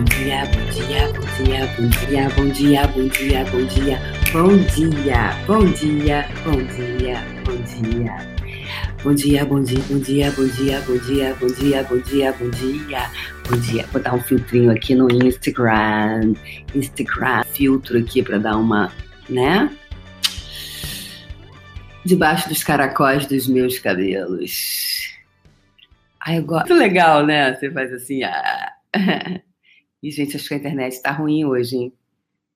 bom dia, bom dia, bom dia, bom dia, bom dia, bom dia, bom dia, bom dia, bom dia, bom dia, bom dia. Bom dia, bom dia, bom dia, bom dia, bom dia, bom dia, bom dia, bom dia, bom dia. Vou dar um filtrinho aqui no Instagram. Instagram, filtro aqui para dar uma, né? Debaixo dos caracóis dos meus cabelos. Ai, eu gosto. Muito legal, né? Você faz assim. Ah. E, gente, acho que a internet tá ruim hoje, hein?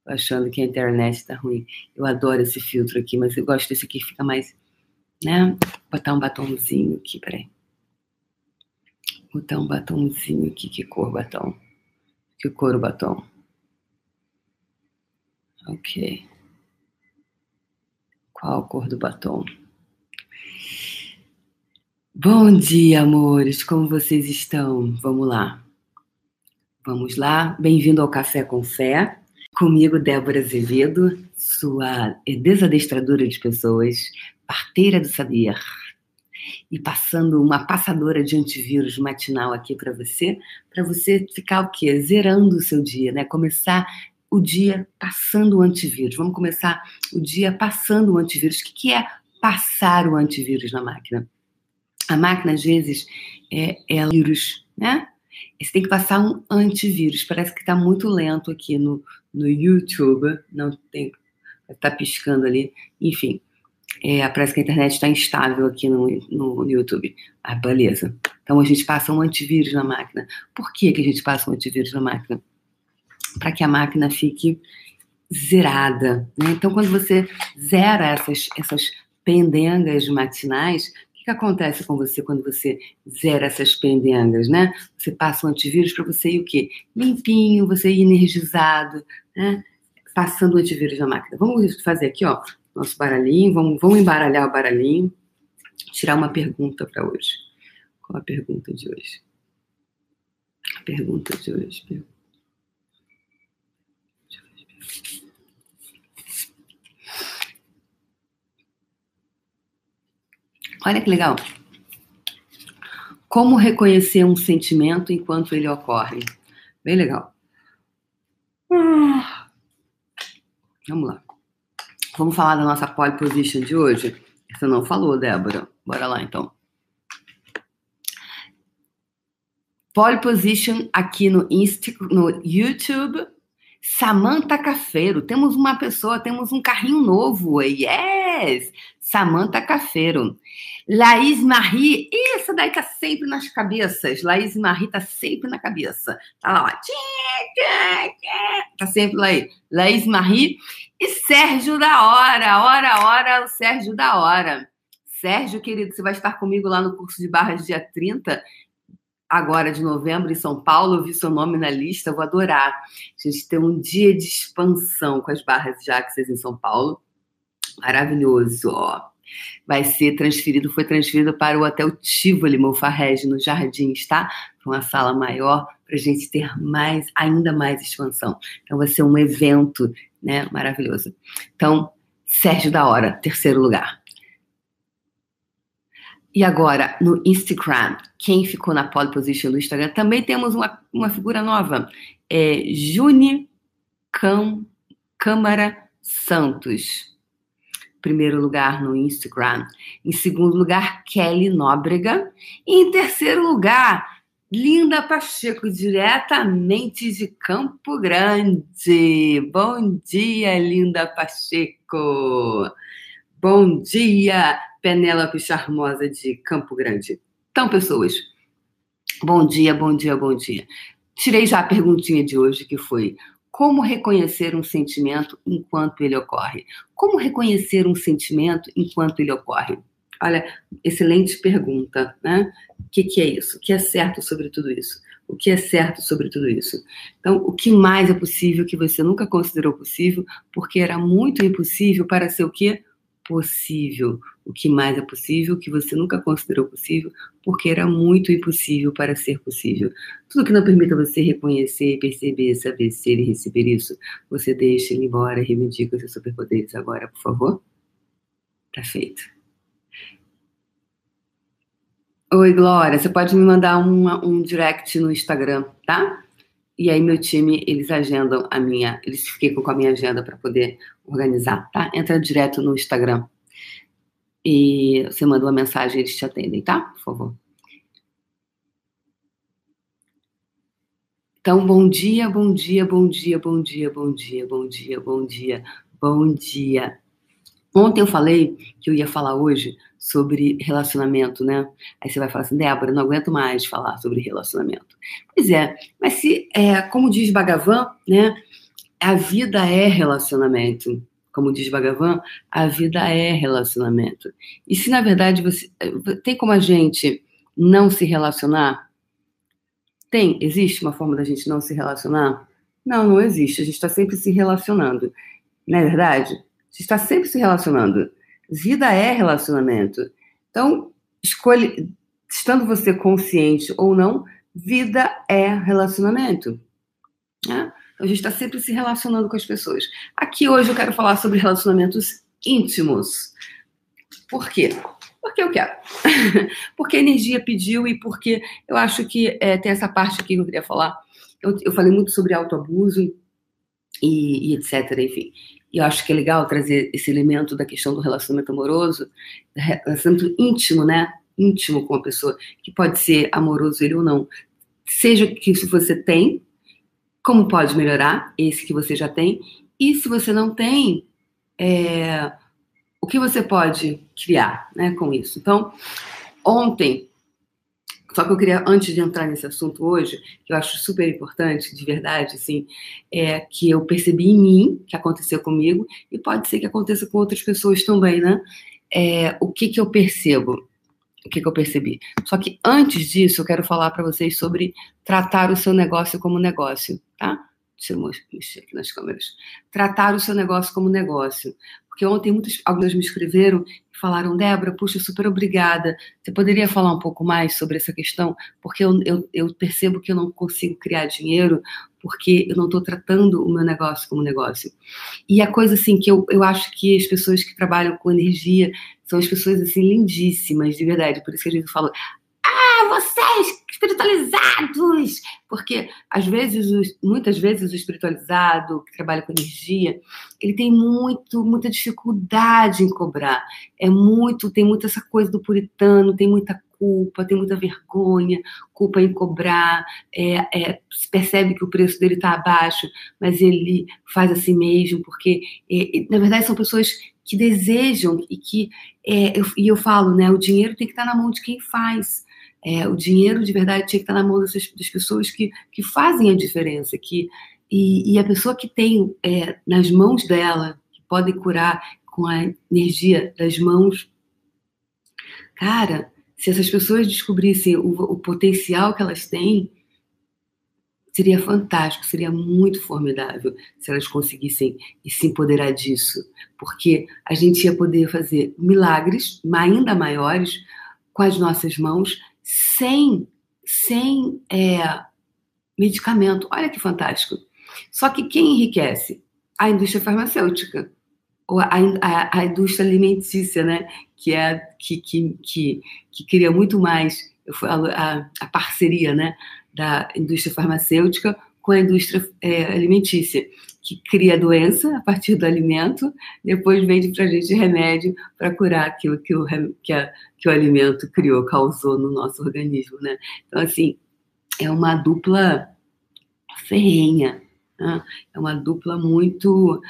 Tô achando que a internet tá ruim. Eu adoro esse filtro aqui, mas eu gosto desse aqui que fica mais né? Botar um batomzinho aqui, peraí. Botar um batomzinho aqui. Que cor batom? Que cor o batom? Ok. Qual a cor do batom? Bom dia, amores. Como vocês estão? Vamos lá. Vamos lá. Bem-vindo ao Café com Fé. Comigo, Débora Azevedo, sua desadestradora de pessoas, parteira do saber e passando uma passadora de antivírus matinal aqui para você, para você ficar o quê? Zerando o seu dia, né? Começar o dia passando o antivírus. Vamos começar o dia passando o antivírus. O que é passar o antivírus na máquina? A máquina, às vezes, é, é vírus, né? Você tem que passar um antivírus. Parece que está muito lento aqui no, no YouTube. Não tem. Está piscando ali. Enfim, é, parece que a internet está instável aqui no, no, YouTube. Ah, beleza. Então a gente passa um antivírus na máquina. Por que, que a gente passa um antivírus na máquina? Para que a máquina fique zerada. Né? Então, quando você zera essas, essas pendengas matinais, que, acontece com você quando você zera essas pendengas, né? Você passa um antivírus para você ir o quê? Limpinho, você ir energizado, né? Passando o antivírus na máquina. Vamos fazer aqui, ó, nosso baralhinho. Vamos, vamos embaralhar o baralhinho. Tirar uma pergunta para hoje. Qual a pergunta de hoje? A pergunta de hoje. Olha que legal. Como reconhecer um sentimento enquanto ele ocorre? Bem legal. Ah. Vamos lá. Vamos falar da nossa pole position de hoje? Você não falou, Débora. Bora lá, então. Pole position aqui no, Insta, no YouTube. Samantha Cafeiro. Temos uma pessoa, temos um carrinho novo. Yes! Samantha Cafeiro. Laís Marie. Essa daí tá sempre nas cabeças. Laís Marie tá sempre na cabeça. Tá lá, ó. Tá sempre lá aí. Laís Marie. E Sérgio da Hora, hora, hora, o Sérgio da Hora. Sérgio, querido, você vai estar comigo lá no curso de barras dia 30, agora de novembro, em São Paulo. Eu vi seu nome na lista, vou adorar. A gente tem um dia de expansão com as barras de Axis em São Paulo. Maravilhoso, ó. Vai ser transferido, foi transferido para o Hotel Tivoli Mofarrege, no Jardins, tá? Para uma sala maior, para a gente ter mais, ainda mais expansão. Então vai ser um evento né? Maravilhoso. Então, Sérgio da Hora, terceiro lugar. E agora, no Instagram, quem ficou na pole position do Instagram, também temos uma, uma figura nova. É Juni Cam, Câmara Santos. Primeiro lugar no Instagram. Em segundo lugar, Kelly Nóbrega. E em terceiro lugar, Linda Pacheco, diretamente de Campo Grande. Bom dia, Linda Pacheco. Bom dia, Penélope Charmosa de Campo Grande. Então, pessoas, bom dia, bom dia, bom dia. Tirei já a perguntinha de hoje, que foi como reconhecer um sentimento enquanto ele ocorre? Como reconhecer um sentimento enquanto ele ocorre? Olha, excelente pergunta, né? O que, que é isso? O que é certo sobre tudo isso? O que é certo sobre tudo isso? Então, o que mais é possível que você nunca considerou possível, porque era muito impossível para ser o quê? Possível. O que mais é possível que você nunca considerou possível, porque era muito impossível para ser possível. Tudo que não permita você reconhecer, perceber, saber ser e receber isso, você deixa ele embora, reivindica seus superpoderes agora, por favor. Tá feito. Oi, Glória. Você pode me mandar uma, um direct no Instagram, tá? E aí meu time, eles agendam a minha, eles ficam com a minha agenda para poder organizar, tá? Entra direto no Instagram. E você manda uma mensagem, eles te atendem, tá? Por favor. Então, bom dia, bom dia, bom dia, bom dia, bom dia, bom dia, bom dia, bom dia. Ontem eu falei que eu ia falar hoje sobre relacionamento, né? Aí você vai falar assim, Débora, não aguento mais falar sobre relacionamento. Pois é, mas se, é, como diz Bhagavan, né? A vida é relacionamento. Como diz Bhagavan, a vida é relacionamento. E se na verdade você tem como a gente não se relacionar? Tem, existe uma forma da gente não se relacionar? Não, não existe. A gente está sempre se relacionando. Não é verdade? Você está sempre se relacionando. Vida é relacionamento. Então, escolhe, estando você consciente ou não, vida é relacionamento. Né? Então, a gente está sempre se relacionando com as pessoas. Aqui hoje eu quero falar sobre relacionamentos íntimos. Por quê? Porque eu quero. porque a energia pediu e porque eu acho que é, tem essa parte aqui que eu queria falar. Eu, eu falei muito sobre autoabuso e, e etc. Enfim. E eu acho que é legal trazer esse elemento da questão do relacionamento amoroso, relacionamento íntimo, né? Íntimo com a pessoa, que pode ser amoroso ele ou não. Seja que se você tem, como pode melhorar esse que você já tem, e se você não tem, é, o que você pode criar né, com isso. Então, ontem só que eu queria, antes de entrar nesse assunto hoje, que eu acho super importante, de verdade, assim, é que eu percebi em mim, que aconteceu comigo, e pode ser que aconteça com outras pessoas também, né? É, o que que eu percebo? O que que eu percebi? Só que antes disso, eu quero falar para vocês sobre tratar o seu negócio como negócio, tá? Deixa eu mexer aqui nas câmeras. Tratar o seu negócio como negócio. Porque ontem muitos, alguns me escreveram e falaram, Débora, puxa, super obrigada. Você poderia falar um pouco mais sobre essa questão? Porque eu, eu, eu percebo que eu não consigo criar dinheiro porque eu não estou tratando o meu negócio como negócio. E a coisa assim que eu, eu acho que as pessoas que trabalham com energia são as pessoas assim lindíssimas, de verdade. Por isso que a gente fala, ah, vocês! Porque, às vezes, muitas vezes, o espiritualizado, que trabalha com energia, ele tem muito, muita dificuldade em cobrar. É muito, tem muita essa coisa do puritano, tem muita culpa, tem muita vergonha, culpa em cobrar, é, é, se percebe que o preço dele está abaixo, mas ele faz assim mesmo, porque, é, na verdade, são pessoas que desejam e que, é, eu, e eu falo, né, o dinheiro tem que estar tá na mão de quem faz. É, o dinheiro de verdade tinha que estar na mão dessas, das pessoas que, que fazem a diferença, que, e, e a pessoa que tem é, nas mãos dela, que pode curar com a energia das mãos, cara, se essas pessoas descobrissem o, o potencial que elas têm, seria fantástico, seria muito formidável se elas conseguissem se empoderar disso, porque a gente ia poder fazer milagres ainda maiores com as nossas mãos sem, sem é, medicamento. Olha que fantástico. Só que quem enriquece? A indústria farmacêutica, ou a, a, a indústria alimentícia, né? que, é, que, que, que, que cria muito mais a, a parceria né? da indústria farmacêutica com a indústria é, alimentícia que cria doença a partir do alimento, depois vende para a gente remédio para curar aquilo que o, que, a, que o alimento criou, causou no nosso organismo, né? Então, assim, é uma dupla ferrenha, né? é uma dupla muito...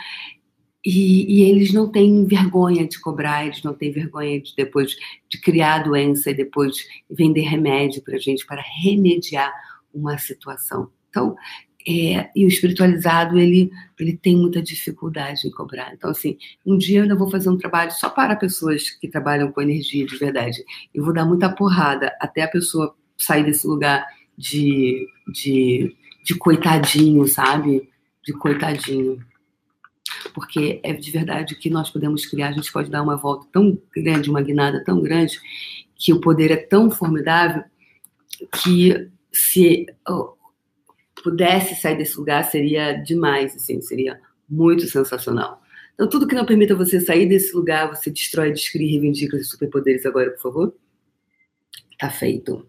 E, e, eles não têm vergonha de cobrar, eles não têm vergonha de depois de criar a doença e depois vender remédio para a gente, para remediar uma situação. Então, é, e o espiritualizado, ele, ele tem muita dificuldade em cobrar. Então, assim, um dia eu ainda vou fazer um trabalho só para pessoas que trabalham com energia de verdade. Eu vou dar muita porrada até a pessoa sair desse lugar de, de, de coitadinho, sabe? De coitadinho. Porque é de verdade que nós podemos criar, a gente pode dar uma volta tão grande, uma guinada tão grande, que o poder é tão formidável que se pudesse sair desse lugar, seria demais, assim, seria muito sensacional. Então, tudo que não permita você sair desse lugar, você destrói, descreve reivindica os superpoderes agora, por favor. Tá feito.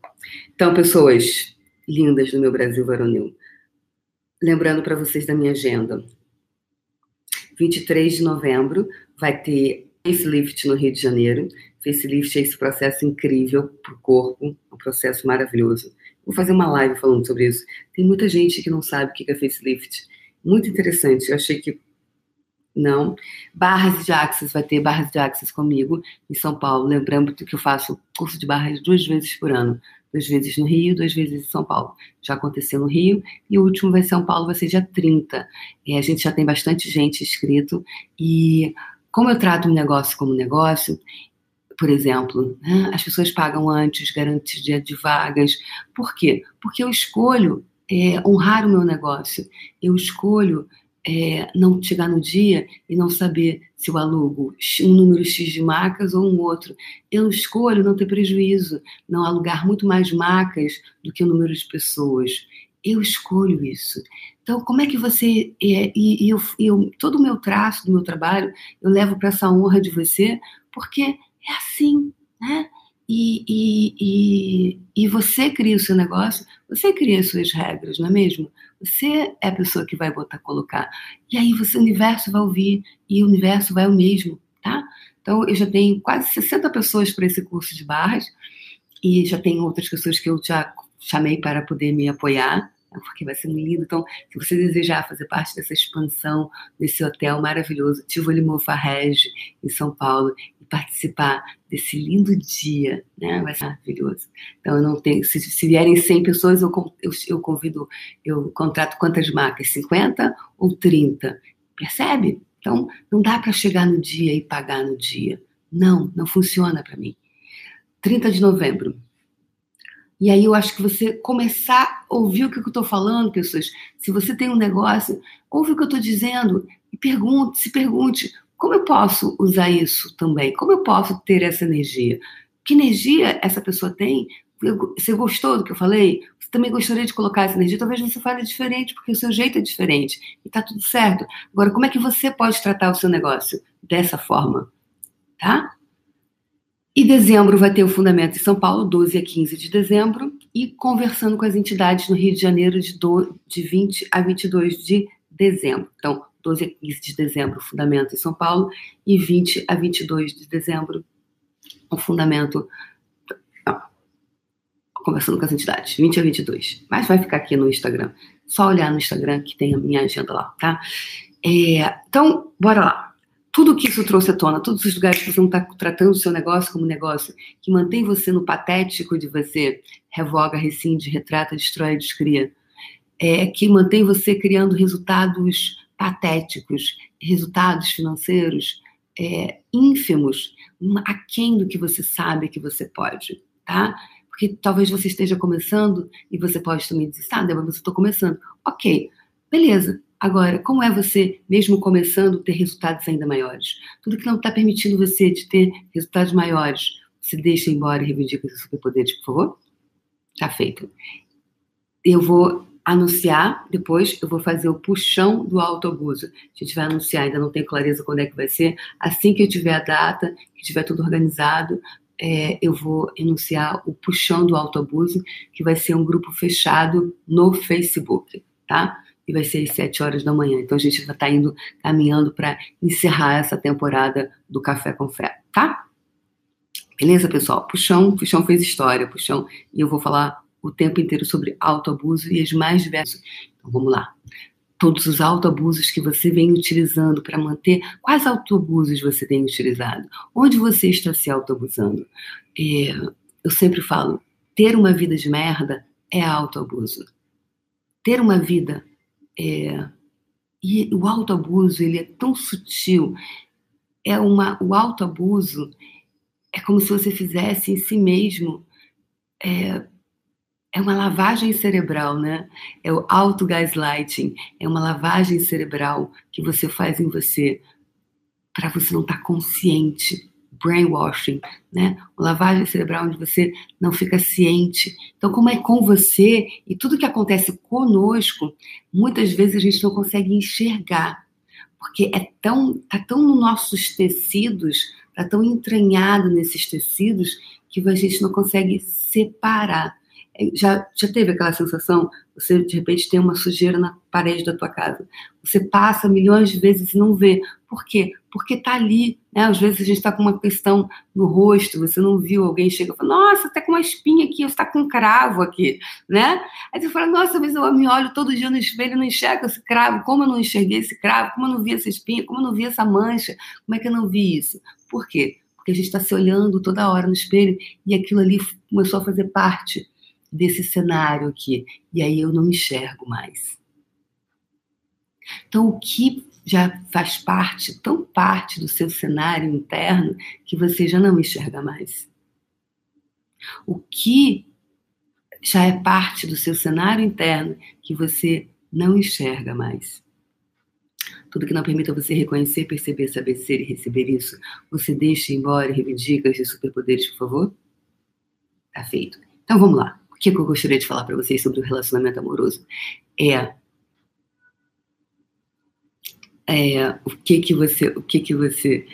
Então, pessoas lindas do meu Brasil varonil, lembrando para vocês da minha agenda. 23 de novembro vai ter facelift no Rio de Janeiro. Facelift é esse processo incrível para o corpo, um processo maravilhoso. Vou fazer uma live falando sobre isso. Tem muita gente que não sabe o que é facelift. Muito interessante. Eu achei que não. Barras de Axis, vai ter Barras de Axis comigo em São Paulo. Lembrando que eu faço curso de barras duas vezes por ano. Duas vezes no Rio, duas vezes em São Paulo. Já aconteceu no Rio e o último vai São Paulo, vai ser dia 30. E a gente já tem bastante gente inscrito. E como eu trato um negócio como negócio, por exemplo, né, as pessoas pagam antes, garantia de vagas. Por quê? Porque eu escolho é, honrar o meu negócio. Eu escolho é, não chegar no dia e não saber se eu alugo um número X de macas ou um outro. Eu escolho não ter prejuízo, não alugar muito mais macas do que o número de pessoas. Eu escolho isso. Então, como é que você. É, e, e eu, eu, todo o meu traço do meu trabalho, eu levo para essa honra de você, porque é assim, né? E, e, e, e, você cria o seu negócio, você cria as suas regras, não é mesmo? Você é a pessoa que vai botar, colocar. E aí você, o universo vai ouvir e o universo vai o mesmo, tá? Então, eu já tenho quase 60 pessoas para esse curso de barras e já tenho outras pessoas que eu já chamei para poder me apoiar, né? porque vai ser lindo. Então, se você desejar fazer parte dessa expansão, desse hotel maravilhoso, Tivoli Mofarrege, em São Paulo, participar desse lindo dia, né? Vai ser maravilhoso. Então, eu não tenho. Se, se vierem 100 pessoas, eu, eu, eu convido, eu contrato quantas marcas? 50 ou 30? Percebe? Então, não dá para chegar no dia e pagar no dia. Não, não funciona para mim. 30 de novembro. E aí eu acho que você começar a ouvir o que eu estou falando, pessoas. Se você tem um negócio, ouve o que eu estou dizendo e pergunte, se pergunte, como eu posso usar isso também? Como eu posso ter essa energia? Que energia essa pessoa tem? Você gostou do que eu falei? Você também gostaria de colocar essa energia? Talvez você fale diferente, porque o seu jeito é diferente. E tá tudo certo. Agora, como é que você pode tratar o seu negócio dessa forma? Tá? E dezembro vai ter o Fundamento em São Paulo, 12 a 15 de dezembro, e conversando com as entidades no Rio de Janeiro de, do, de 20 a 22 de dezembro. Então, 12 a 15 de dezembro, Fundamento em São Paulo, e 20 a 22 de dezembro, o Fundamento. Conversando com as entidades, 20 a 22. Mas vai ficar aqui no Instagram. Só olhar no Instagram que tem a minha agenda lá, tá? É, então, bora lá. Tudo que isso trouxe à tona, todos os lugares que você não está tratando o seu negócio como negócio, que mantém você no patético de você, revoga, rescinde, retrata, destrói, descria, é, que mantém você criando resultados patéticos, resultados financeiros é, ínfimos, aquém do que você sabe que você pode, tá? Porque talvez você esteja começando e você pode também dizer, ah, Débora, você estou começando. Ok, beleza. Agora, como é você, mesmo começando, ter resultados ainda maiores? Tudo que não está permitindo você de ter resultados maiores, você deixa embora e reivindica seus superpoderes, por favor? Tá feito. Eu vou anunciar, depois eu vou fazer o puxão do autoabuso. A gente vai anunciar, ainda não tenho clareza quando é que vai ser. Assim que eu tiver a data, que tiver tudo organizado, é, eu vou anunciar o puxão do autoabuso, que vai ser um grupo fechado no Facebook, tá? E vai ser às 7 horas da manhã. Então a gente vai estar tá indo caminhando para encerrar essa temporada do Café com Fé, tá? Beleza, pessoal? Puxão, Puxão fez história, Puxão, e eu vou falar o tempo inteiro sobre autoabuso e as mais diversas. Então vamos lá. Todos os autoabusos que você vem utilizando para manter. Quais autoabusos você tem utilizado? Onde você está se autoabusando? É, eu sempre falo: ter uma vida de merda é autoabuso. Ter uma vida. É, e o autoabuso ele é tão sutil. É uma, o autoabuso é como se você fizesse em si mesmo é, é uma lavagem cerebral, né? É o auto-gaslighting, é uma lavagem cerebral que você faz em você para você não estar tá consciente. Brainwashing, né? Uma lavagem cerebral onde você não fica ciente. Então, como é com você e tudo que acontece conosco, muitas vezes a gente não consegue enxergar, porque é tão, tá tão nos nossos tecidos, tá tão entranhado nesses tecidos que a gente não consegue separar já, já teve aquela sensação? Você, de repente, tem uma sujeira na parede da tua casa. Você passa milhões de vezes e não vê. Por quê? Porque tá ali, né? Às vezes a gente está com uma questão no rosto, você não viu, alguém chega e fala, nossa, tá com uma espinha aqui, você tá com um cravo aqui, né? Aí você fala, nossa, mas eu me olho todo dia no espelho e não enxergo esse cravo, como eu não enxerguei esse cravo, como eu não vi essa espinha, como eu não vi essa mancha, como é que eu não vi isso? Por quê? Porque a gente está se olhando toda hora no espelho e aquilo ali começou a fazer parte desse cenário aqui. E aí eu não enxergo mais. Então, o que já faz parte, tão parte do seu cenário interno, que você já não enxerga mais? O que já é parte do seu cenário interno que você não enxerga mais? Tudo que não permita você reconhecer, perceber, saber ser e receber isso, você deixa embora e reivindica os superpoderes, por favor? Tá feito. Então vamos lá. O que, eu gostaria de falar para vocês sobre o relacionamento amoroso é é, o que que você, o que que você,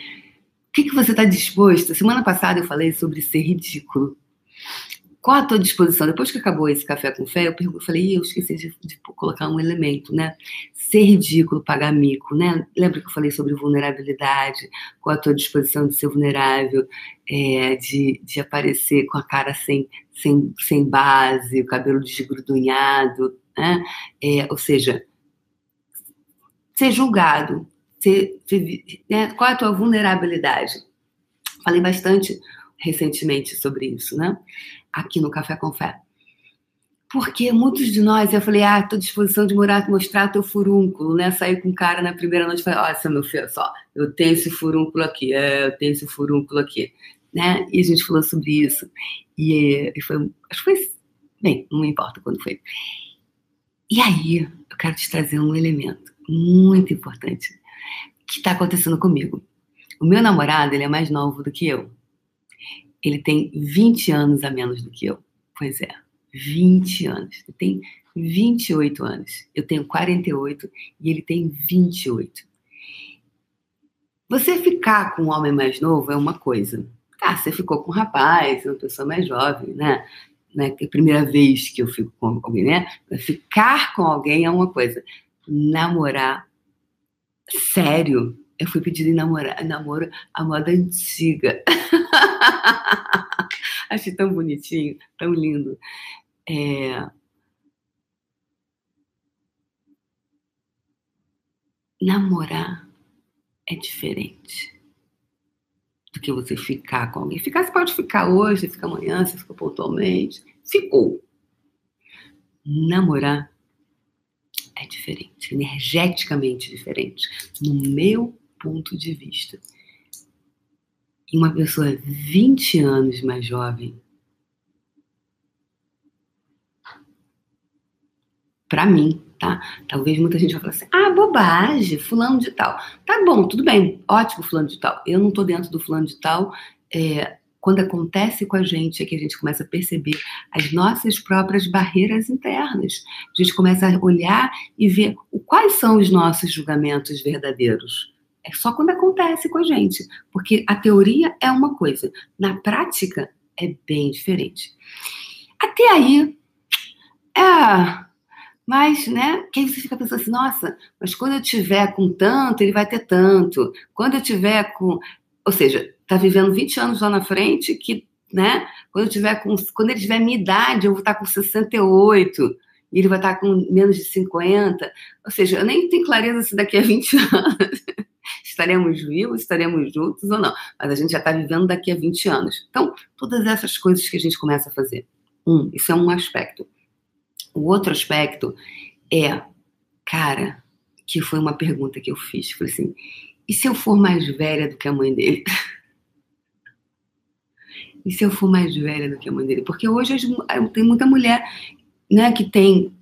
o que que você está disposto? Semana passada eu falei sobre ser ridículo. Qual a tua disposição? Depois que acabou esse café com fé, eu falei, eu esqueci de, de, colocar um elemento, né? Ser ridículo, pagar mico, né? Lembra que eu falei sobre vulnerabilidade? Qual a tua disposição de ser vulnerável, é, de, de aparecer com a cara sem, sem, sem base, o cabelo desgrudunhado, né? É, ou seja, ser julgado, ser, ser, né? qual é a tua vulnerabilidade? Falei bastante recentemente sobre isso, né? Aqui no Café com Fé. Porque muitos de nós, eu falei, ah, tô à disposição de morar, mostrar teu furúnculo, né? Sair com um cara na primeira noite e falei, olha, meu filho, só, eu tenho esse furúnculo aqui, é, eu tenho esse furúnculo aqui, né? E a gente falou sobre isso. E, e foi, acho que foi, bem, não importa quando foi. E aí, eu quero te trazer um elemento muito importante que está acontecendo comigo. O meu namorado, ele é mais novo do que eu. Ele tem 20 anos a menos do que eu. Pois é, 20 anos. Ele tem 28 anos. Eu tenho 48 e ele tem 28. Você ficar com um homem mais novo é uma coisa. Ah, você ficou com um rapaz, uma pessoa mais jovem, né? né? É a primeira vez que eu fico com alguém, né? Ficar com alguém é uma coisa. Namorar sério eu fui pedir em namorar, namoro a moda antiga. Achei tão bonitinho, tão lindo. É... Namorar é diferente do que você ficar com alguém. Ficar, você pode ficar hoje, fica amanhã, você fica pontualmente. Ficou. Namorar é diferente, energeticamente diferente. No meu ponto de vista. E uma pessoa 20 anos mais jovem, para mim, tá? Talvez muita gente vai falar assim: ah, bobagem, fulano de tal. Tá bom, tudo bem, ótimo, fulano de tal. Eu não tô dentro do fulano de tal. É, quando acontece com a gente é que a gente começa a perceber as nossas próprias barreiras internas. A gente começa a olhar e ver quais são os nossos julgamentos verdadeiros. É só quando acontece com a gente, porque a teoria é uma coisa, na prática é bem diferente. Até aí, é. Mas, né, que aí você fica pensando assim, nossa, mas quando eu tiver com tanto, ele vai ter tanto. Quando eu tiver com. Ou seja, tá vivendo 20 anos lá na frente, que, né, quando eu tiver com. Quando ele tiver minha idade, eu vou estar com 68 e ele vai estar com menos de 50. Ou seja, eu nem tenho clareza se daqui a 20 anos estaremos vivos, estaremos juntos ou não. Mas a gente já está vivendo daqui a 20 anos. Então, todas essas coisas que a gente começa a fazer. Um, isso é um aspecto. O outro aspecto é, cara, que foi uma pergunta que eu fiz. Falei assim, e se eu for mais velha do que a mãe dele? e se eu for mais velha do que a mãe dele? Porque hoje tem muita mulher né, que tem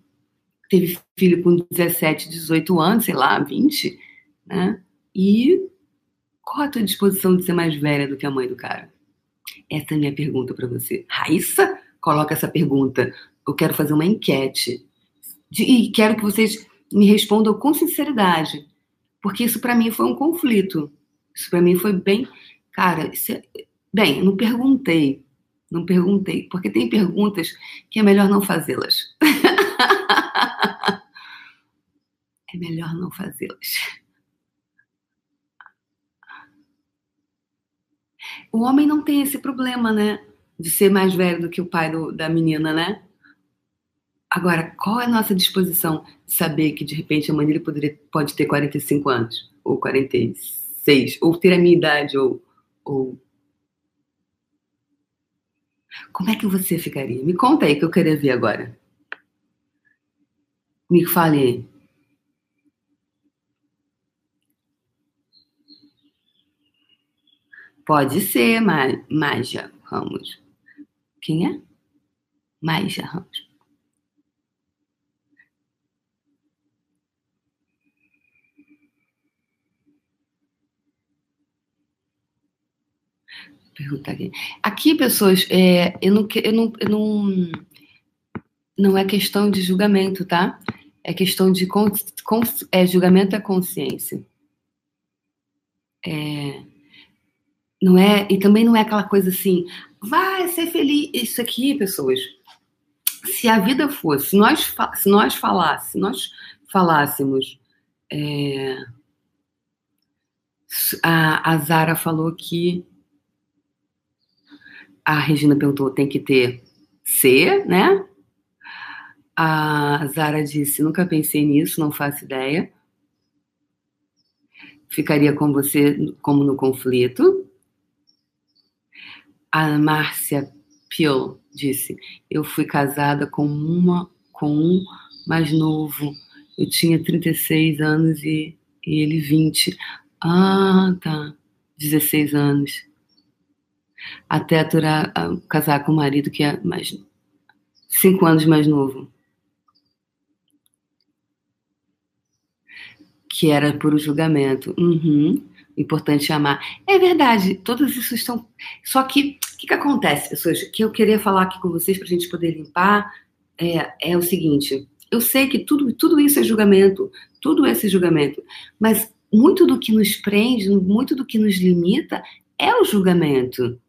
teve filho com 17, 18 anos, sei lá, 20, né? E qual a tua disposição de ser mais velha do que a mãe do cara? Essa é a minha pergunta para você. Raíssa, coloca essa pergunta. Eu quero fazer uma enquete. De, e quero que vocês me respondam com sinceridade. Porque isso para mim foi um conflito. Isso para mim foi bem. Cara, é, bem, eu não perguntei Não perguntei, porque tem perguntas que é melhor não fazê-las. é melhor não fazê-las. O homem não tem esse problema, né? De ser mais velho do que o pai do, da menina, né? Agora, qual é a nossa disposição de saber que de repente a mãe poderia, pode ter 45 anos, ou 46, ou ter a minha idade, ou, ou. Como é que você ficaria? Me conta aí que eu queria ver agora. Me fale Pode ser, Maja Ramos. Quem é? Maja Ramos. Pergunta aqui. Aqui, pessoas, é, eu, não, eu, não, eu não. Não é questão de julgamento, tá? É questão de. é, julgamento é consciência. É, não é, e também não é aquela coisa assim, vai ser feliz. Isso aqui, pessoas, se a vida fosse, se nós, se nós falássemos, se nós falássemos, é, a, a Zara falou que a Regina perguntou, tem que ter C, né? A Zara disse, nunca pensei nisso, não faço ideia. Ficaria com você como no conflito. A Márcia Pio disse: Eu fui casada com uma com um mais novo. Eu tinha 36 anos e, e ele 20. Ah, tá. 16 anos. Até aturar, a, casar com o marido que é mais 5 anos mais novo. Que era por julgamento. Uhum importante amar. É verdade, todos isso estão. Só que o que, que, acontece, pessoas? Que eu queria falar aqui com vocês para a gente poder limpar é, é o seguinte: eu sei que tudo, tudo isso é julgamento, tudo esse julgamento, mas muito do que nos prende, muito do que nos limita é o julgamento.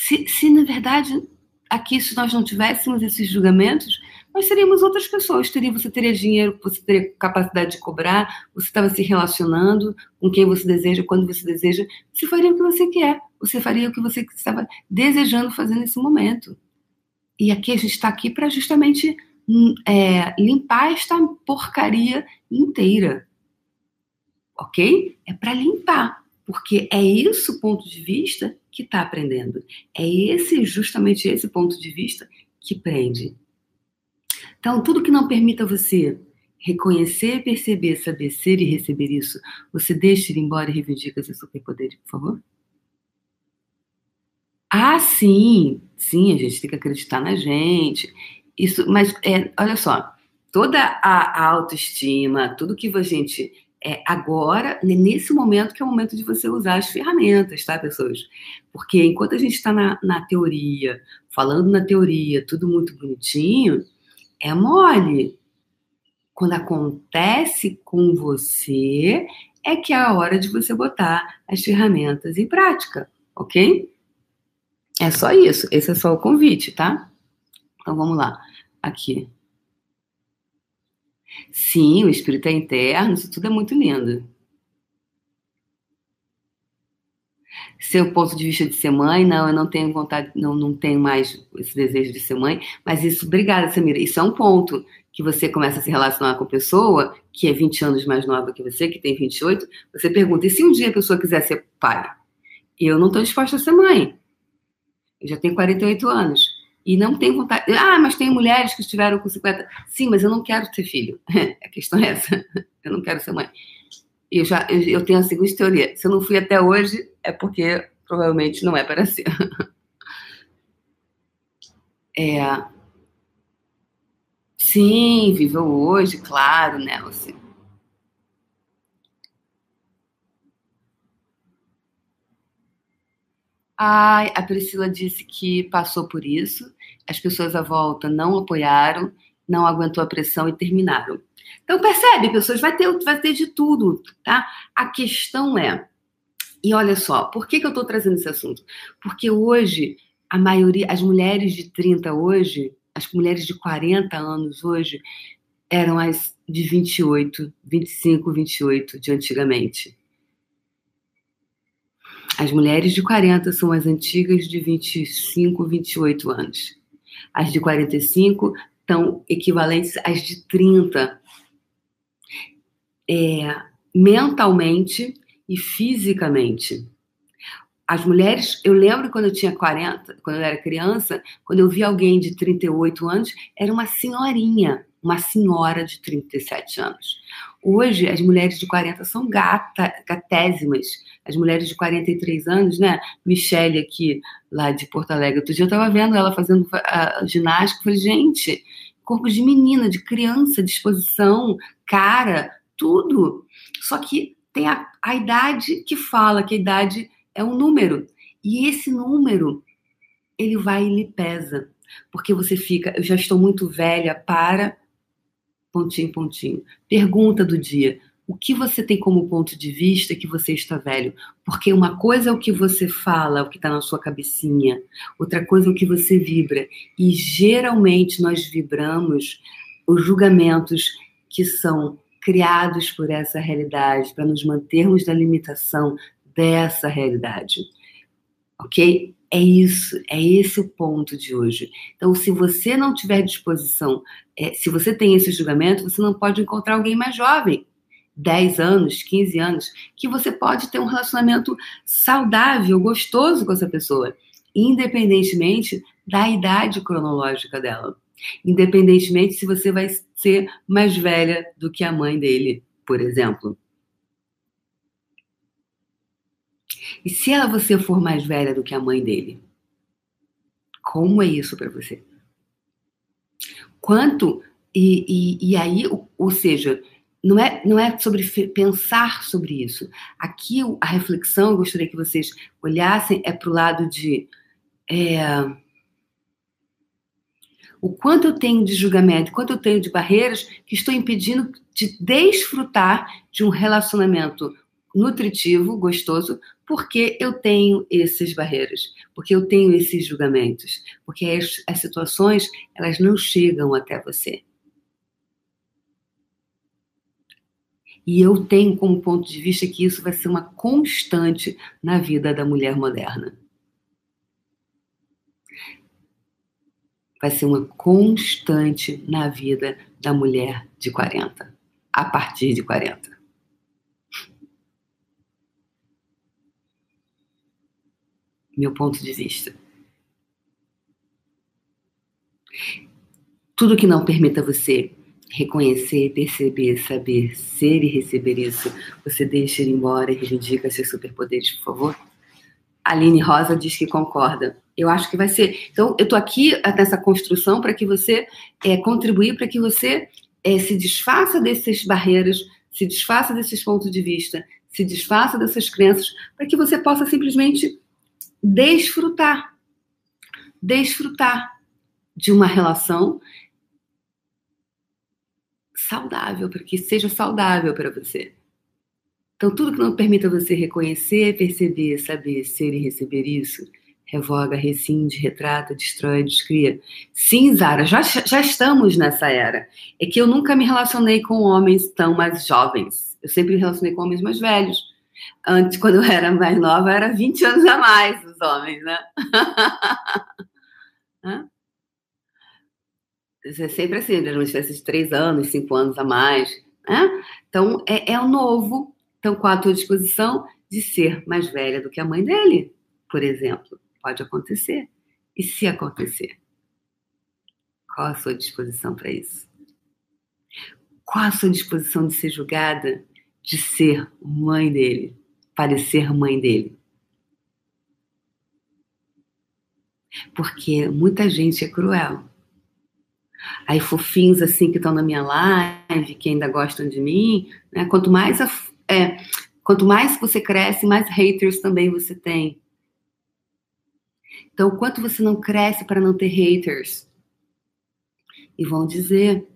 Se, se na verdade aqui, se nós não tivéssemos esses julgamentos, nós seríamos outras pessoas. Teria, você teria dinheiro, você teria capacidade de cobrar, você estava se relacionando com quem você deseja, quando você deseja, você faria o que você quer, você faria o que você estava desejando fazer nesse momento. E aqui a gente está aqui para justamente hum, é, limpar esta porcaria inteira. Ok? É para limpar, porque é isso o ponto de vista que está aprendendo. É esse, justamente esse ponto de vista que prende. Então, tudo que não permita você reconhecer, perceber, saber ser e receber isso, você deixa ir embora e reivindica seu superpoder, por favor? Ah, sim, sim, a gente tem que acreditar na gente. Isso, mas é, olha só, toda a, a autoestima, tudo que a gente é agora, nesse momento que é o momento de você usar as ferramentas, tá, pessoas? Porque enquanto a gente está na, na teoria, falando na teoria, tudo muito bonitinho, é mole. Quando acontece com você, é que é a hora de você botar as ferramentas em prática, ok? É só isso. Esse é só o convite, tá? Então vamos lá. Aqui. Sim, o espírito é interno, isso tudo é muito lindo. seu ponto de vista de ser mãe, não, eu não tenho vontade, não, não tenho mais esse desejo de ser mãe, mas isso, obrigada, Samira, isso é um ponto que você começa a se relacionar com a pessoa que é 20 anos mais nova que você, que tem 28, você pergunta, e se um dia a pessoa quiser ser pai? Eu não estou disposta a ser mãe. Eu já tenho 48 anos. E não tenho vontade. Ah, mas tem mulheres que estiveram com 50. Sim, mas eu não quero ter filho. a questão é essa. Eu não quero ser mãe eu já eu, eu tenho a seguinte teoria: se eu não fui até hoje, é porque provavelmente não é para ser. É, sim, viveu hoje, claro, Nelson. Ai, a Priscila disse que passou por isso, as pessoas à volta não apoiaram, não aguentou a pressão e terminaram. Então, percebe, pessoas, vai ter, vai ter de tudo, tá? A questão é, e olha só, por que, que eu estou trazendo esse assunto? Porque hoje a maioria, as mulheres de 30 hoje, as mulheres de 40 anos hoje, eram as de 28, 25, 28 de antigamente. As mulheres de 40 são as antigas de 25, 28 anos. As de 45 estão equivalentes às de 30. É, mentalmente e fisicamente. As mulheres, eu lembro quando eu tinha 40, quando eu era criança, quando eu vi alguém de 38 anos, era uma senhorinha, uma senhora de 37 anos. Hoje, as mulheres de 40 são gata, gatésimas. As mulheres de 43 anos, né? Michelle aqui, lá de Porto Alegre. Outro dia eu estava vendo ela fazendo a, ginástica. Falei, gente, corpo de menina, de criança, disposição, cara, tudo. Só que tem a, a idade que fala que a idade é um número. E esse número, ele vai e lhe pesa. Porque você fica, eu já estou muito velha para. Pontinho, pontinho. Pergunta do dia. O que você tem como ponto de vista que você está velho? Porque uma coisa é o que você fala, o que está na sua cabecinha, outra coisa é o que você vibra. E geralmente nós vibramos os julgamentos que são criados por essa realidade, para nos mantermos na limitação dessa realidade. Ok? É isso, é esse o ponto de hoje. Então, se você não tiver disposição, é, se você tem esse julgamento, você não pode encontrar alguém mais jovem, 10 anos, 15 anos, que você pode ter um relacionamento saudável, gostoso com essa pessoa, independentemente da idade cronológica dela. Independentemente se você vai ser mais velha do que a mãe dele, por exemplo. E se ela você for mais velha do que a mãe dele? Como é isso para você? Quanto e, e, e aí, ou, seja, não é, não é sobre pensar sobre isso. Aqui a reflexão, eu gostaria que vocês olhassem, é para o lado de é, o quanto eu tenho de julgamento, quanto eu tenho de barreiras que estou impedindo de desfrutar de um relacionamento nutritivo, gostoso, porque eu tenho essas barreiras, porque eu tenho esses julgamentos, porque as, as situações elas não chegam até você. E eu tenho como ponto de vista que isso vai ser uma constante na vida da mulher moderna. Vai ser uma constante na vida da mulher de 40, a partir de 40. Meu ponto de vista. Tudo que não permita você reconhecer, perceber, saber, ser e receber isso, você deixa ir embora e reivindica seus superpoderes, por favor? Aline Rosa diz que concorda. Eu acho que vai ser. Então, eu estou aqui nessa construção para que você é, contribuir para que você é, se desfaça dessas barreiras, se desfaça desses pontos de vista, se desfaça dessas crenças, para que você possa simplesmente desfrutar. Desfrutar de uma relação saudável, para que seja saudável para você. Então, tudo que não permita você reconhecer, perceber, saber, ser e receber isso, revoga, rescinde, retrata, destrói, descria. Sim, Zara, já, já estamos nessa era. É que eu nunca me relacionei com homens tão mais jovens. Eu sempre me relacionei com homens mais velhos. Antes, quando eu era mais nova, era 20 anos a mais os homens, né? é sempre assim, uma diferença de 3 anos, 5 anos a mais. Né? Então, é, é o novo. Então, com a tua disposição de ser mais velha do que a mãe dele, por exemplo. Pode acontecer. E se acontecer? Qual a sua disposição para isso? Qual a sua disposição de ser julgada, de ser mãe dele? parecer mãe dele. Porque muita gente é cruel. Aí fofinhos assim que estão na minha live, que ainda gostam de mim, né? Quanto mais a, é, quanto mais você cresce, mais haters também você tem. Então, quanto você não cresce para não ter haters? E vão dizer,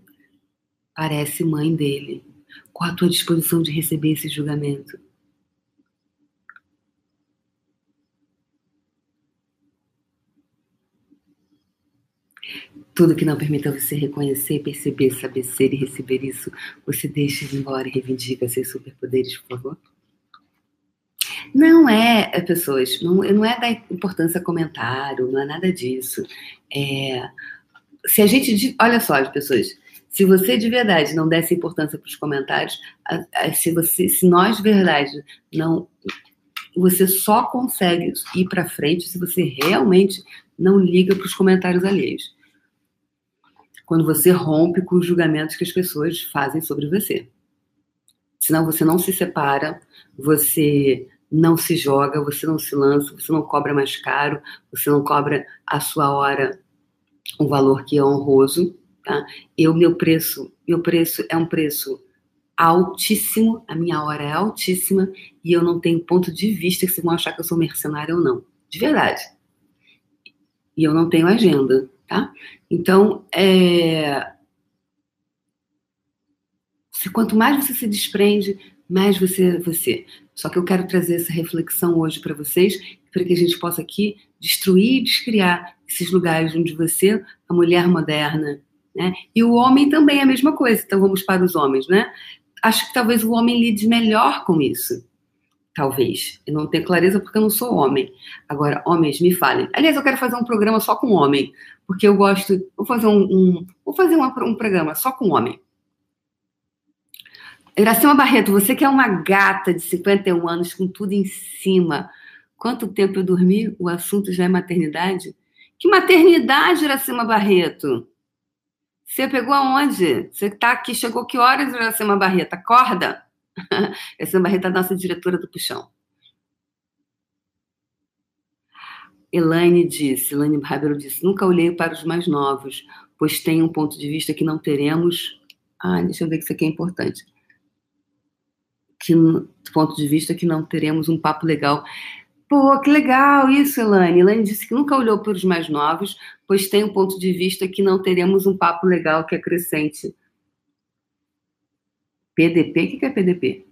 parece mãe dele. Qual a tua disposição de receber esse julgamento? Tudo que não permita você reconhecer, perceber, saber ser e receber isso, você deixa ir embora e reivindica seus superpoderes, por favor. Não é, é, pessoas, não, não é da importância comentário, não é nada disso. É, se a gente. Olha só, pessoas, se você de verdade não desse importância para os comentários, se, você, se nós de verdade não. Você só consegue ir para frente se você realmente não liga para os comentários alheios. Quando você rompe com os julgamentos que as pessoas fazem sobre você. Senão você não se separa, você não se joga, você não se lança, você não cobra mais caro, você não cobra a sua hora um valor que é honroso, tá? Eu meu preço, meu preço é um preço altíssimo, a minha hora é altíssima e eu não tenho ponto de vista que vocês vão achar que eu sou mercenária ou não, de verdade. E eu não tenho agenda, tá? Então, é... se quanto mais você se desprende, mais você você. Só que eu quero trazer essa reflexão hoje para vocês, para que a gente possa aqui destruir e descriar esses lugares onde você, a mulher moderna, né? E o homem também é a mesma coisa. Então vamos para os homens, né? Acho que talvez o homem lide melhor com isso. Talvez. Eu não tenho clareza porque eu não sou homem. Agora, homens, me falem. Aliás, eu quero fazer um programa só com homem, porque eu gosto. Vou fazer um, um vou fazer um, um programa só com homem. Iracema Barreto, você que é uma gata de 51 anos com tudo em cima, quanto tempo eu dormi? O assunto já é maternidade? Que maternidade, Iracema Barreto? Você pegou aonde? Você tá aqui, chegou que horas, Iracema Barreto? Acorda? Iracema Barreto é a nossa diretora do Puxão. Elaine disse, Elaine Bárbaro disse, nunca olhei para os mais novos, pois tem um ponto de vista que não teremos. Ah, deixa eu ver que isso aqui é importante que, ponto de vista que não teremos um papo legal. Pô, que legal isso, Elaine. Elaine disse que nunca olhou para os mais novos, pois tem um ponto de vista que não teremos um papo legal que é crescente. PDP? O que é PDP?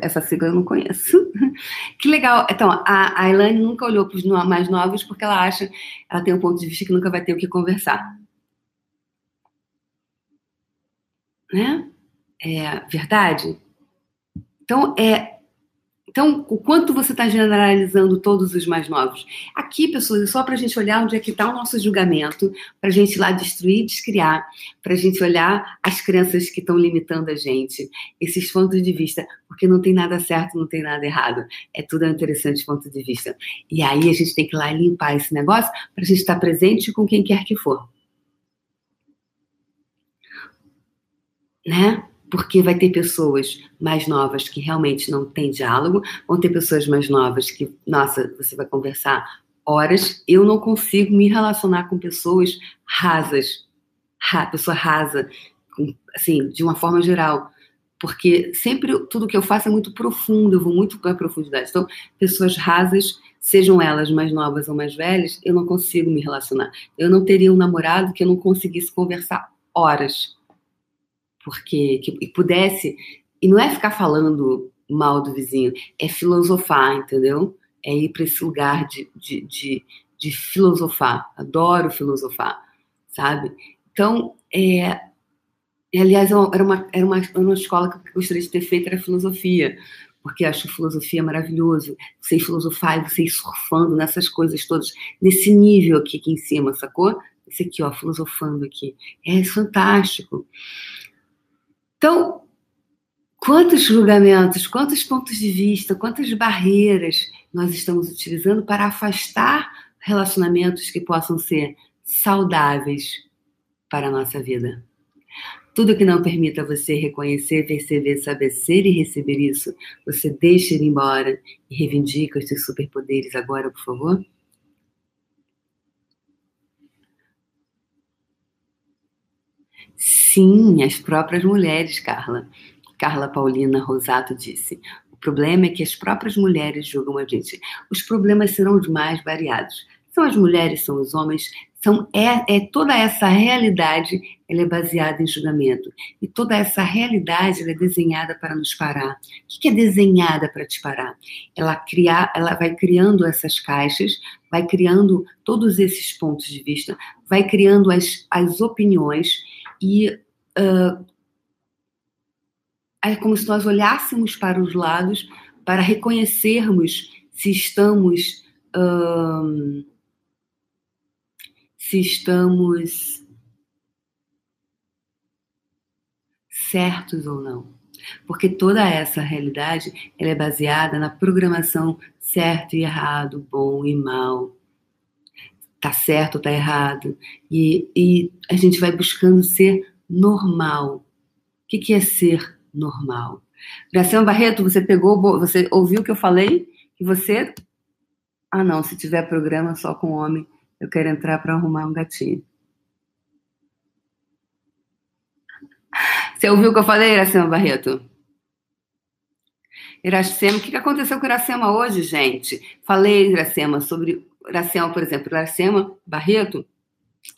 Essa sigla eu não conheço. que legal. Então, a, a Elaine nunca olhou para os mais novos porque ela acha, ela tem um ponto de vista que nunca vai ter o que conversar. Né? É verdade? Então, é, então, o quanto você está generalizando todos os mais novos? Aqui, pessoas, é só para a gente olhar onde é que está o nosso julgamento, para a gente ir lá destruir, descriar, para a gente olhar as crenças que estão limitando a gente, esses pontos de vista, porque não tem nada certo, não tem nada errado. É tudo interessante ponto de vista. E aí a gente tem que ir lá limpar esse negócio para a gente estar presente com quem quer que for. Né? Porque vai ter pessoas mais novas que realmente não têm diálogo, vão ter pessoas mais novas que, nossa, você vai conversar horas. Eu não consigo me relacionar com pessoas rasas, ra, pessoa rasa, assim, de uma forma geral. Porque sempre tudo que eu faço é muito profundo, eu vou muito para a profundidade. Então, pessoas rasas, sejam elas mais novas ou mais velhas, eu não consigo me relacionar. Eu não teria um namorado que eu não conseguisse conversar horas porque que pudesse e não é ficar falando mal do vizinho, é filosofar, entendeu? É ir para esse lugar de, de, de, de, filosofar. Adoro filosofar, sabe? Então, é, aliás, é era uma, era uma, uma escola que eu gostaria de ter feito, era filosofia, porque acho filosofia maravilhoso. Você filosofar e você surfando nessas coisas todas, nesse nível aqui, aqui em cima, sacou? Esse aqui, ó, filosofando aqui. É fantástico. Então, quantos julgamentos, quantos pontos de vista, quantas barreiras nós estamos utilizando para afastar relacionamentos que possam ser saudáveis para a nossa vida? Tudo que não permita você reconhecer, perceber, saber ser e receber isso, você deixa ir embora e reivindica os seus superpoderes agora, por favor? Sim, as próprias mulheres, Carla. Carla Paulina Rosato disse. O problema é que as próprias mulheres julgam a gente. Os problemas serão os mais variados. São as mulheres, são os homens, são é, é toda essa realidade, ela é baseada em julgamento. E toda essa realidade é desenhada para nos parar. O que é desenhada para te parar? Ela criar, ela vai criando essas caixas, vai criando todos esses pontos de vista, vai criando as, as opiniões e uh, é como se nós olhássemos para os lados para reconhecermos se estamos uh, se estamos certos ou não. Porque toda essa realidade ela é baseada na programação certo e errado, bom e mal. Tá certo ou tá errado. E, e a gente vai buscando ser normal. O que, que é ser normal? Graciela Barreto, você pegou, você ouviu o que eu falei? Que você. Ah, não, se tiver programa só com homem, eu quero entrar para arrumar um gatinho. Você ouviu o que eu falei, Iracema Barreto? Iracema, o que aconteceu com Iracema hoje, gente? Falei, Iracema, sobre Iracema, por exemplo. Iracema Barreto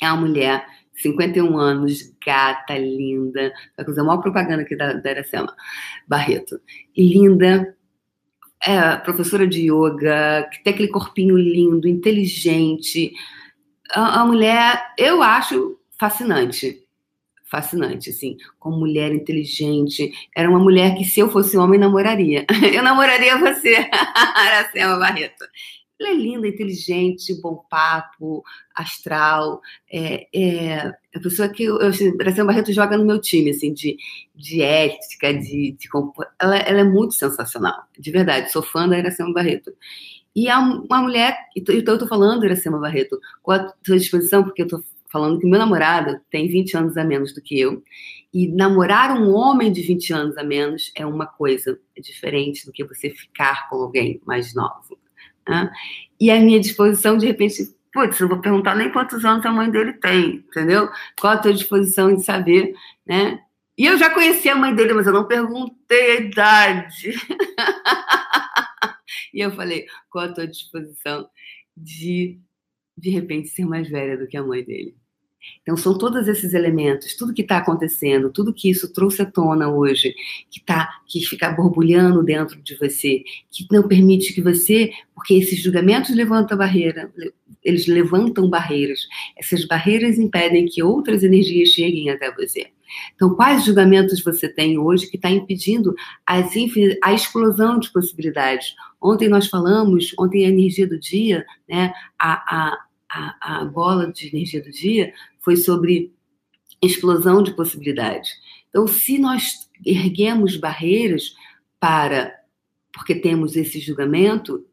é uma mulher, 51 anos, gata, linda. Vai fazer a maior propaganda aqui da, da Barreto. Linda, é professora de yoga, que tem aquele corpinho lindo, inteligente. A, a mulher, eu acho fascinante fascinante, assim, como mulher inteligente. Era uma mulher que, se eu fosse homem, namoraria. Eu namoraria você, Aracema Barreto. Ela é linda, inteligente, bom papo, astral. É, é a pessoa que eu, assim, Aracema Barreto joga no meu time, assim, de, de ética, de, de ela, ela é muito sensacional, de verdade. Sou fã da Aracema Barreto. E é uma mulher, então eu estou falando, Iracema Barreto, com a sua disposição, porque eu estou falando que meu namorado tem 20 anos a menos do que eu. E namorar um homem de 20 anos a menos é uma coisa diferente do que você ficar com alguém mais novo. Né? E a minha disposição, de repente, putz, eu vou perguntar nem quantos anos a mãe dele tem, entendeu? Qual a tua disposição de saber, né? E eu já conheci a mãe dele, mas eu não perguntei a idade. e eu falei, qual a tua disposição de, de repente, ser mais velha do que a mãe dele? Então, são todos esses elementos, tudo que está acontecendo, tudo que isso trouxe à tona hoje, que tá, que fica borbulhando dentro de você, que não permite que você, porque esses julgamentos levantam barreira, eles levantam barreiras. Essas barreiras impedem que outras energias cheguem até você. Então, quais julgamentos você tem hoje que está impedindo as, a explosão de possibilidades? Ontem nós falamos, ontem a energia do dia, né, a, a, a, a bola de energia do dia foi sobre explosão de possibilidades. Então, se nós erguemos barreiras para, porque temos esse julgamento,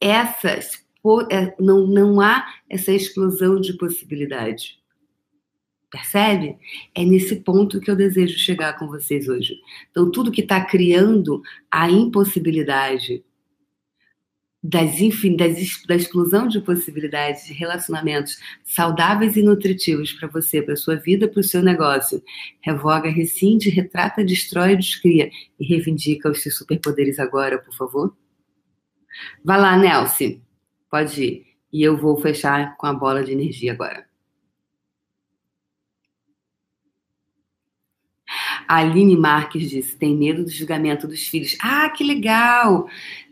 essas é, não, não há essa explosão de possibilidades. Percebe? É nesse ponto que eu desejo chegar com vocês hoje. Então, tudo que está criando a impossibilidade das, enfim, das, da explosão de possibilidades de relacionamentos saudáveis e nutritivos para você, para sua vida, para o seu negócio. Revoga, rescinde, retrata, destrói, descria e reivindica os seus superpoderes agora, por favor. Vai lá, Nelson. Pode ir. E eu vou fechar com a bola de energia agora. A Aline Marques disse: tem medo do julgamento dos filhos. Ah, que legal!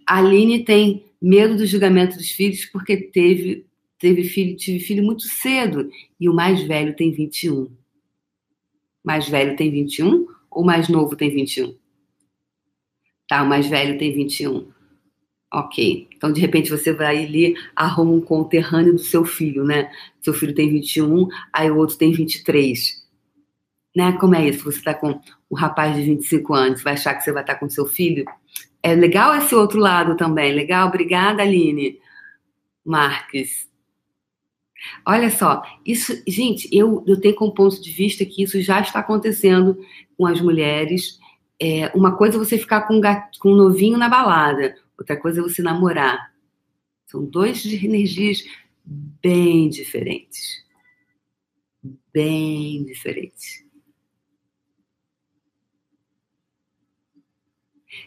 A Aline tem medo do julgamento dos filhos porque teve teve filho, tive filho muito cedo e o mais velho tem 21. Mais velho tem 21 ou mais novo tem 21? Tá, o mais velho tem 21. Ok. Então, de repente, você vai ali, arruma um conterrâneo do seu filho, né? Seu filho tem 21, aí o outro tem 23. Né? Como é isso? Você está com um rapaz de 25 anos, vai achar que você vai estar com seu filho é legal esse outro lado também. Legal, obrigada, Aline Marques. Olha só, isso, gente, eu, eu tenho como ponto de vista que isso já está acontecendo com as mulheres. É, uma coisa é você ficar com um, gato, com um novinho na balada, outra coisa é você namorar. São dois de energias bem diferentes. Bem diferentes.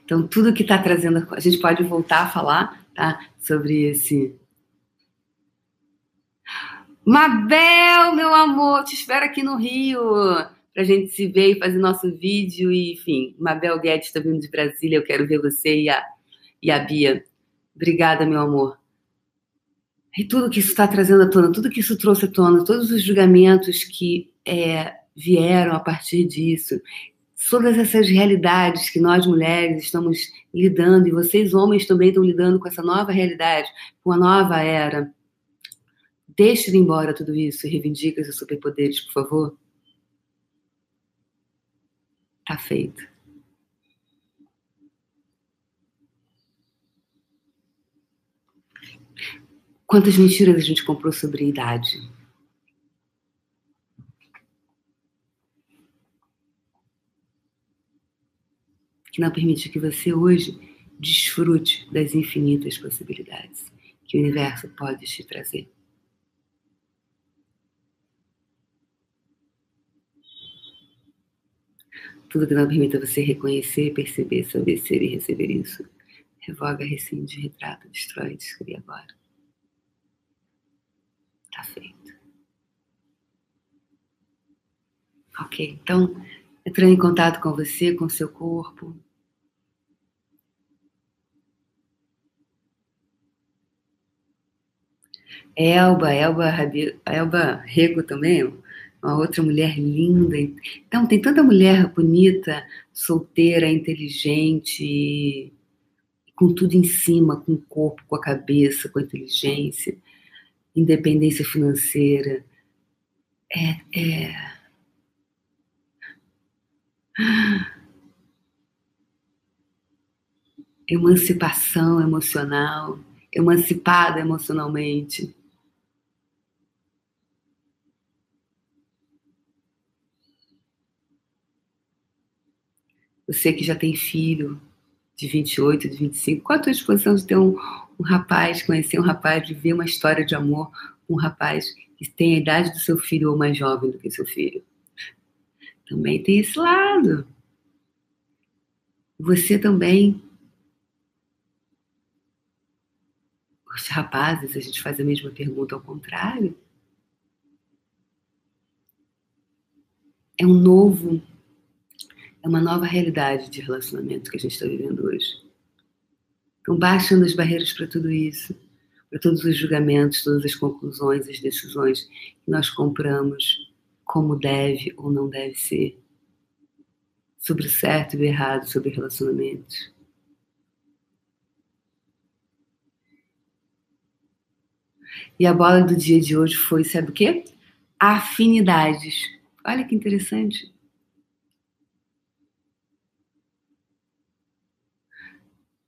Então, tudo que está trazendo, a gente pode voltar a falar tá, sobre esse. Mabel, meu amor, te espero aqui no Rio para a gente se ver e fazer nosso vídeo. E, enfim, Mabel Guedes está vindo de Brasília, eu quero ver você e a, e a Bia. Obrigada, meu amor. E tudo que isso está trazendo à tona, tudo que isso trouxe à tona, todos os julgamentos que é, vieram a partir disso, todas essas realidades que nós mulheres estamos lidando, e vocês homens também estão lidando com essa nova realidade, com a nova era. Deixe de embora tudo isso e reivindique seus superpoderes, por favor. Tá feito. Quantas mentiras a gente comprou sobre idade? Que não permite que você hoje desfrute das infinitas possibilidades que o universo pode te trazer. Tudo que não permita você reconhecer, perceber, saber ser e receber isso. Revoga, rescinde, retrata, destrói, descreve agora. Tá feito. Ok, então, entrando em contato com você, com seu corpo. Elba, Elba, Elba Rego também, uma outra mulher linda. Então, tem tanta mulher bonita, solteira, inteligente, com tudo em cima, com o corpo, com a cabeça, com a inteligência, independência financeira. É, é... Emancipação emocional, emancipada emocionalmente. Você que já tem filho de 28, de 25, qual a tua disposição de ter um, um rapaz, conhecer um rapaz, viver uma história de amor com um rapaz que tem a idade do seu filho ou mais jovem do que seu filho? Também tem esse lado. Você também. Os rapazes, a gente faz a mesma pergunta ao contrário. É um novo é uma nova realidade de relacionamento que a gente está vivendo hoje. Então, baixando as barreiras para tudo isso, para todos os julgamentos, todas as conclusões, as decisões que nós compramos como deve ou não deve ser, sobre certo e errado, sobre relacionamentos. E a bola do dia de hoje foi, sabe o quê? Afinidades. Olha que interessante.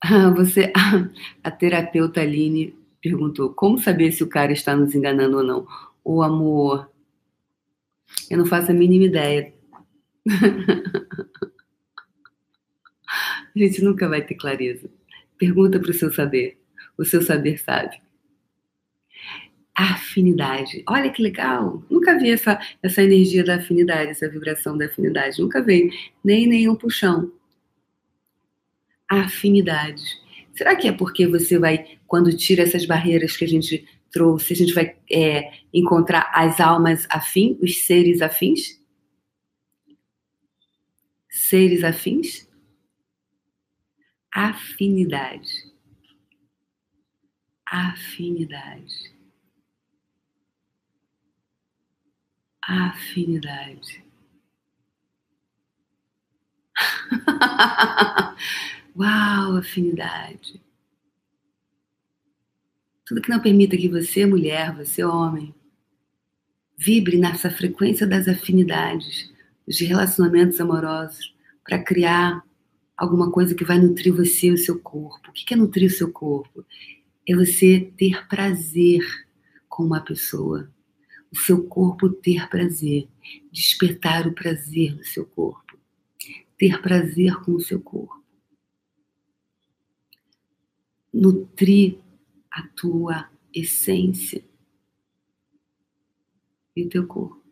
Você, a terapeuta Aline perguntou: como saber se o cara está nos enganando ou não? O amor, eu não faço a mínima ideia. a gente nunca vai ter clareza. Pergunta para o seu saber. O seu saber sabe. Afinidade. Olha que legal. Nunca vi essa, essa energia da afinidade, essa vibração da afinidade. Nunca veio. Nem nenhum puxão afinidades. Será que é porque você vai, quando tira essas barreiras que a gente trouxe, a gente vai é, encontrar as almas afins, os seres afins? Seres afins? Afinidade. Afinidade. Afinidade. Uau, afinidade. Tudo que não permita que você, mulher, você, homem, vibre nessa frequência das afinidades, dos relacionamentos amorosos, para criar alguma coisa que vai nutrir você e o seu corpo. O que é nutrir o seu corpo? É você ter prazer com uma pessoa. O seu corpo ter prazer. Despertar o prazer no seu corpo. Ter prazer com o seu corpo nutrir a tua essência e o teu corpo.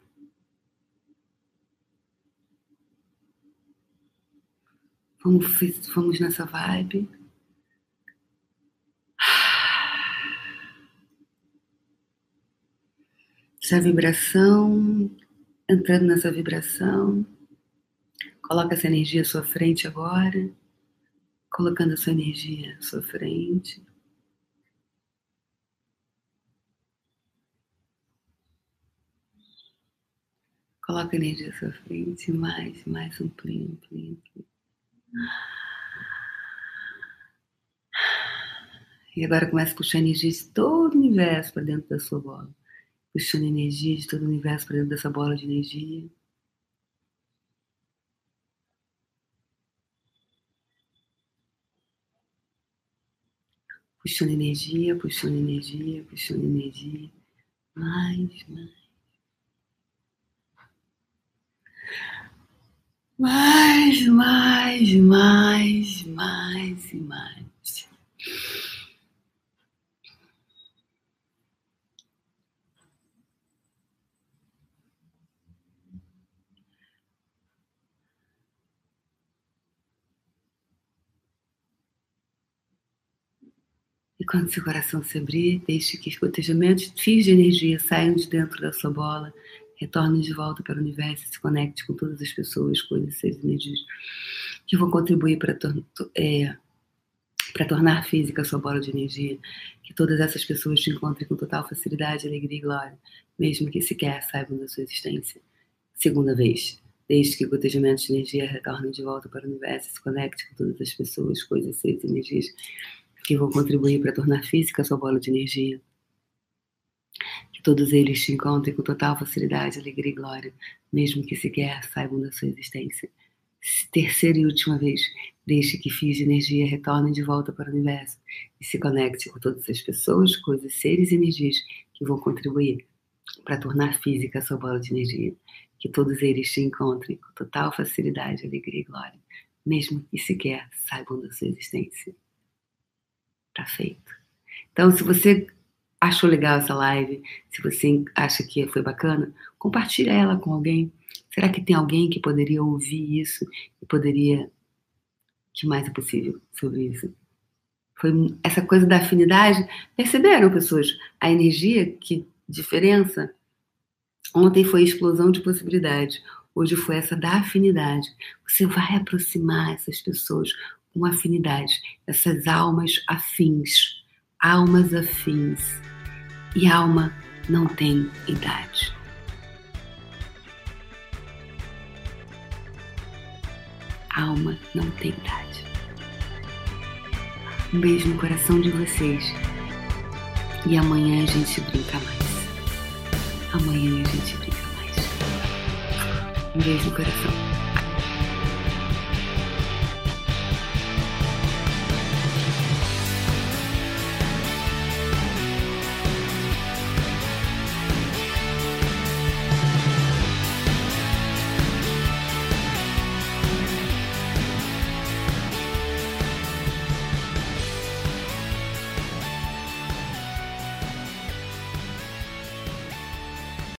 Vamos, vamos nessa vibe. Essa vibração, entrando nessa vibração. Coloca essa energia à sua frente agora colocando essa energia à sua frente. Coloca a energia à sua frente, mais, mais um plim, plim, plim. E agora começa a puxar energia de todo o universo para dentro da sua bola. Puxando energia de todo o universo para dentro dessa bola de energia. Puxando energia, puxando energia, puxando energia. Mais, mais. Mais, mais, mais, mais e mais. Quando seu coração se abrir, deixe que os cotejamentos, fios de energia saiam de dentro da sua bola, retornem de volta para o universo e se conecte com todas as pessoas, coisas, seres energias que vão contribuir para é, tornar física a sua bola de energia, que todas essas pessoas te encontrem com total facilidade, alegria e glória, mesmo que sequer saibam da sua existência. Segunda vez, desde que o cotejamento de energia retorne de volta para o universo e se conecte com todas as pessoas, coisas, seres energias que vão contribuir para tornar física a sua bola de energia. Que todos eles te encontrem com total facilidade, alegria e glória, mesmo que sequer saibam da sua existência. Terceira e última vez, deixe que fios de energia retornem de volta para o universo e se conecte com todas as pessoas, coisas, seres e energias que vão contribuir para tornar física a sua bola de energia. Que todos eles te encontrem com total facilidade, alegria e glória, mesmo que sequer saibam da sua existência. Tá feito. Então, se você achou legal essa live, se você acha que foi bacana, compartilha ela com alguém. Será que tem alguém que poderia ouvir isso e poderia. que mais é possível sobre isso? Foi essa coisa da afinidade. Perceberam, pessoas, a energia, que diferença? Ontem foi explosão de possibilidades. Hoje foi essa da afinidade. Você vai aproximar essas pessoas com afinidade, essas almas afins, almas afins. E alma não tem idade. Alma não tem idade. Um beijo no coração de vocês. E amanhã a gente brinca mais. Amanhã a gente brinca mais. Um beijo no coração.